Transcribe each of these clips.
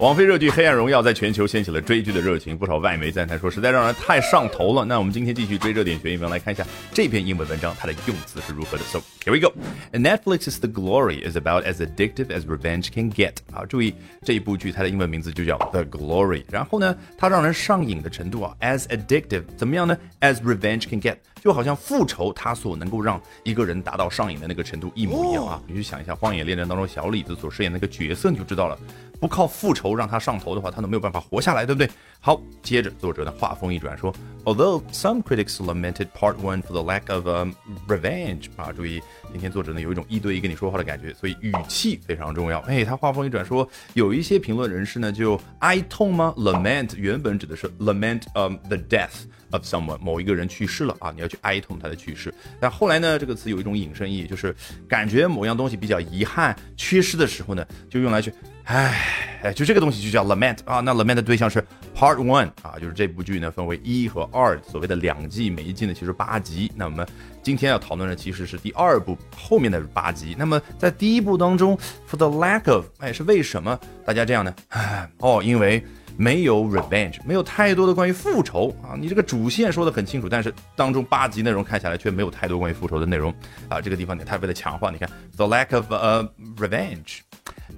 王菲热剧《黑暗荣耀》在全球掀起了追剧的热情，不少外媒赞叹说实在让人太上头了。那我们今天继续追热点学英文，来看一下这篇英文文章它的用词是如何的。So here we go. Netflix's The Glory is about as addictive as revenge can get. 好，注意这一部剧它的英文名字就叫 The Glory。然后呢，它让人上瘾的程度啊，as addictive 怎么样呢？As revenge can get，就好像复仇它所能够让一个人达到上瘾的那个程度一模一样啊。你去想一下《荒野猎人》当中小李子所饰演那个角色，你就知道了。不靠复仇让他上头的话，他都没有办法活下来，对不对？好，接着作者呢话锋一转说，Although some critics lamented Part One for the lack of um, revenge，啊，注意，今天作者呢有一种一对一跟你说话的感觉，所以语气非常重要。哎，他话锋一转说，有一些评论人士呢就哀痛吗？Lament 原本指的是 lament um the death。of someone 某一个人去世了啊，你要去哀痛他的去世。但后来呢，这个词有一种引申意义，就是感觉某样东西比较遗憾、缺失的时候呢，就用来去，唉，哎，就这个东西就叫 lament 啊。那 lament 的对象是 part one 啊，就是这部剧呢分为一和二，所谓的两季，每一季呢其实八集。那我们今天要讨论的其实是第二部后面的八集。那么在第一部当中，for the lack of，哎，是为什么大家这样呢？哦，因为。没有 revenge，没有太多的关于复仇啊。你这个主线说的很清楚，但是当中八集内容看下来却没有太多关于复仇的内容啊。这个地方你太为了强化，你看 the lack of uh revenge。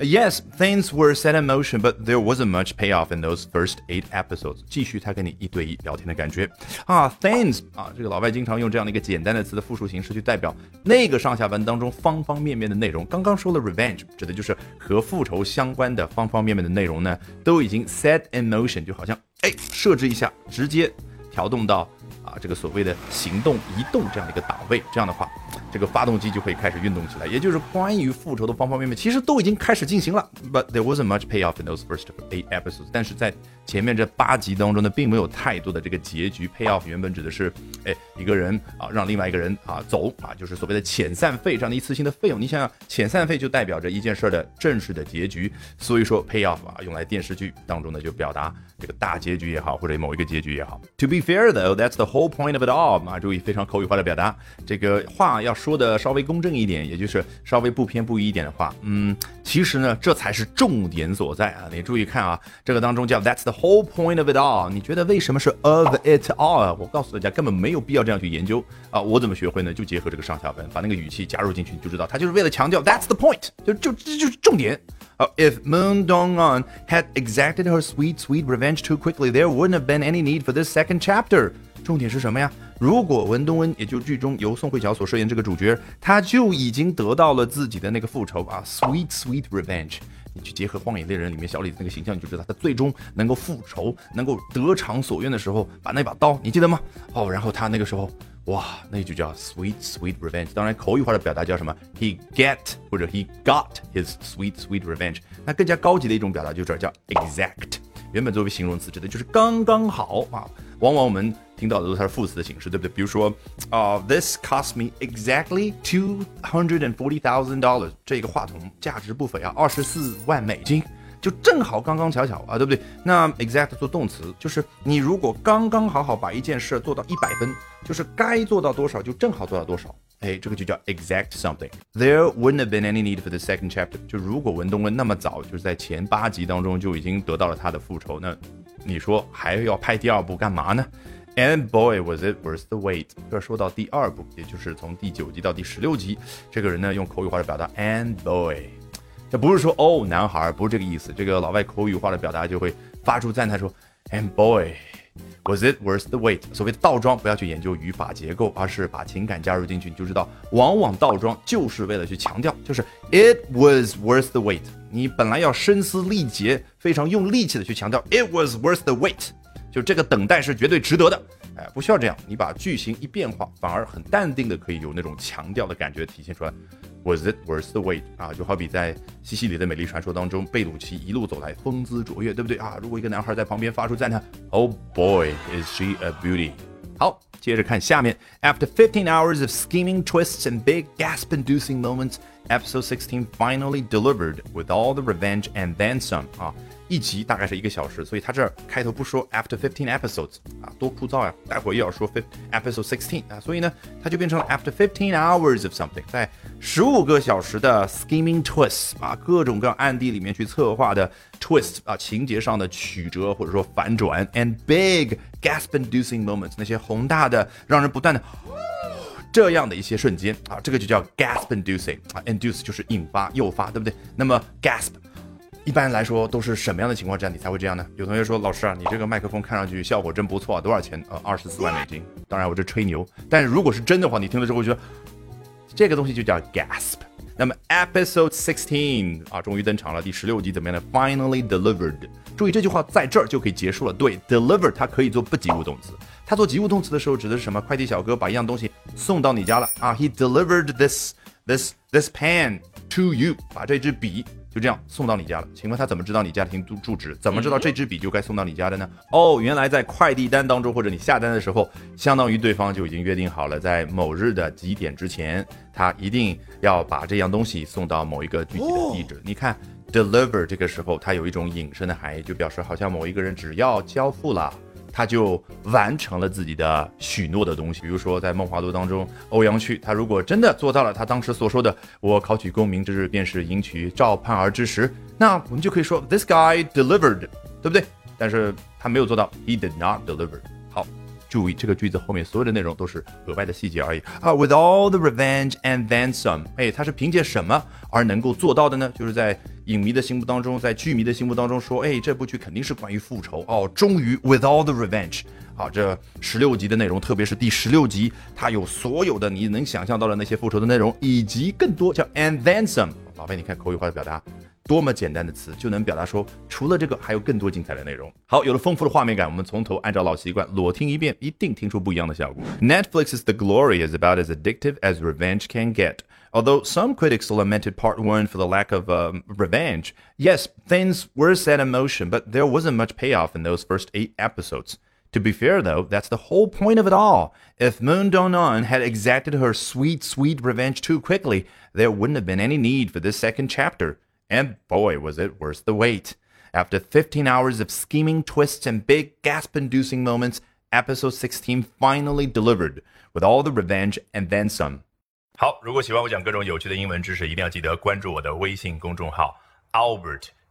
Yes, things were set in motion, but there wasn't much payoff in those first eight episodes. 继续他跟你一对一聊天的感觉啊，things 啊，这个老外经常用这样的一个简单的词的复数形式去代表那个上下文当中方方面面的内容。刚刚说了 revenge，指的就是和复仇相关的方方面面的内容呢，都已经 set in motion，就好像哎设置一下，直接调动到啊这个所谓的行动移动这样的一个档位，这样的话。这个发动机就会开始运动起来，也就是关于复仇的方方面面，其实都已经开始进行了。But there wasn't much payoff in those first eight episodes。但是在前面这八集当中呢，并没有太多的这个结局。Payoff 原本指的是，哎，一个人啊让另外一个人啊走啊，就是所谓的遣散费这样的一次性的费用。你想想，遣散费就代表着一件事儿的正式的结局。所以说，Payoff 啊，用来电视剧当中呢，就表达这个大结局也好，或者某一个结局也好。To be fair though, that's the whole point of it all。啊，注意非常口语化的表达，这个话要。说的稍微公正一点，也就是稍微不偏不倚一点的话，嗯，其实呢，这才是重点所在啊！你注意看啊，这个当中叫 That's the whole point of it all。你觉得为什么是 of it all？我告诉大家，根本没有必要这样去研究啊！我怎么学会呢？就结合这个上下文，把那个语气加入进去，你就知道，他就是为了强调 That's the point，就就这就是重点啊！If Moon Dong-on had exacted her sweet sweet revenge too quickly, there wouldn't have been any need for this second chapter。重点是什么呀？如果文东恩，也就剧中由宋慧乔所饰演这个主角，他就已经得到了自己的那个复仇啊，sweet sweet revenge。你去结合《荒野猎人》里面小李子那个形象，你就知道他最终能够复仇，能够得偿所愿的时候，把那把刀，你记得吗？哦，然后他那个时候，哇，那就叫 sweet sweet revenge。当然，口语化的表达叫什么？He get 或者 he got his sweet sweet revenge。那更加高级的一种表达就是叫 exact。原本作为形容词，指的就是刚刚好啊。往往我们听到的都是它的副词的形式，对不对？比如说，啊，This cost me exactly two hundred and forty thousand dollars。这个话筒价值不菲啊，二十四万美金，就正好刚刚巧巧啊，对不对？那 exact 做动词，就是你如果刚刚好好把一件事做到一百分，就是该做到多少就正好做到多少。哎，这个就叫 exact something。There wouldn't have been any need for the second chapter。就如果文东文那么早，就是在前八集当中就已经得到了他的复仇，那你说还要拍第二部干嘛呢？And boy was it worth the wait。这说到第二部，也就是从第九集到第十六集，这个人呢用口语化的表达 and boy，这不是说哦男孩，不是这个意思。这个老外口语化的表达就会发出赞叹说 and boy。Was it worth the wait？所谓的倒装，不要去研究语法结构，而是把情感加入进去，你就知道，往往倒装就是为了去强调，就是 it was worth the wait。你本来要声嘶力竭，非常用力气的去强调 it was worth the wait，就这个等待是绝对值得的。哎，不需要这样，你把句型一变化，反而很淡定的可以有那种强调的感觉体现出来。Was it worth the wait？啊，就好比在西西里的美丽传说当中，贝鲁奇一路走来，风姿卓越，对不对啊？如果一个男孩在旁边发出赞叹，Oh boy, is she a beauty！好，接着看下面。After fifteen hours of scheming twists and big gasp-inducing moments, episode sixteen finally delivered with all the revenge and then some 啊。一集大概是一个小时，所以他这开头不说 after fifteen episodes 啊，多枯燥呀！待会儿又要说 fifth episode sixteen 啊，所以呢，它就变成了 after fifteen hours of something，在十五个小时的 scheming twists 啊，各种各样暗地里面去策划的 twist 啊，情节上的曲折或者说反转，and big gasp-inducing moments，那些宏大的让人不断的这样的一些瞬间啊，这个就叫 gasp-inducing 啊，induce 就是引发、诱发，对不对？那么 gasp 一般来说都是什么样的情况之下你才会这样呢？有同学说，老师啊，你这个麦克风看上去效果真不错，多少钱？呃，二十四万美金。当然我这吹牛，但是如果是真的话，你听了之后觉得这个东西就叫 gasp。那么 episode sixteen 啊，终于登场了，第十六集怎么样呢？Finally delivered。注意这句话在这儿就可以结束了。对，deliver 它可以做不及物动词，它做及物动词的时候指的是什么？快递小哥把一样东西送到你家了啊，He delivered this this this pen to you，把这支笔。就这样送到你家了，请问他怎么知道你家庭住住址？怎么知道这支笔就该送到你家的呢？哦，原来在快递单当中，或者你下单的时候，相当于对方就已经约定好了，在某日的几点之前，他一定要把这样东西送到某一个具体的地址。你看，deliver 这个时候它有一种引申的含义，就表示好像某一个人只要交付了。他就完成了自己的许诺的东西，比如说在《梦华录》当中，欧阳旭他如果真的做到了他当时所说的“我考取功名之日便是迎娶赵盼儿之时”，那我们就可以说 “This guy delivered”，对不对？但是他没有做到，He did not deliver。好。注意这个句子后面所有的内容都是额外的细节而已啊。With all the revenge and then some，哎，他是凭借什么而能够做到的呢？就是在影迷的心目当中，在剧迷的心目当中说，哎，这部剧肯定是关于复仇哦。终于，with all the revenge，好，这十六集的内容，特别是第十六集，它有所有的你能想象到的那些复仇的内容，以及更多叫 and then some。宝贝，你看口语化的表达。多么简单的词就能表达说，除了这个还有更多精彩的内容。好，有了丰富的画面感，我们从头按照老习惯裸听一遍，一定听出不一样的效果。Netflix's The Glory is about as addictive as revenge can get. Although some critics lamented part one for the lack of um, revenge, yes, things were set in motion, but there wasn't much payoff in those first eight episodes. To be fair, though, that's the whole point of it all. If Moon Dong-an had exacted her sweet, sweet revenge too quickly, there wouldn't have been any need for this second chapter. And boy, was it worth the wait. After 15 hours of scheming twists and big gasp inducing moments, episode 16 finally delivered with all the revenge and then some. 好，如果喜欢我讲各种有趣的英文知识，一定要记得关注我的微信公众号 Albert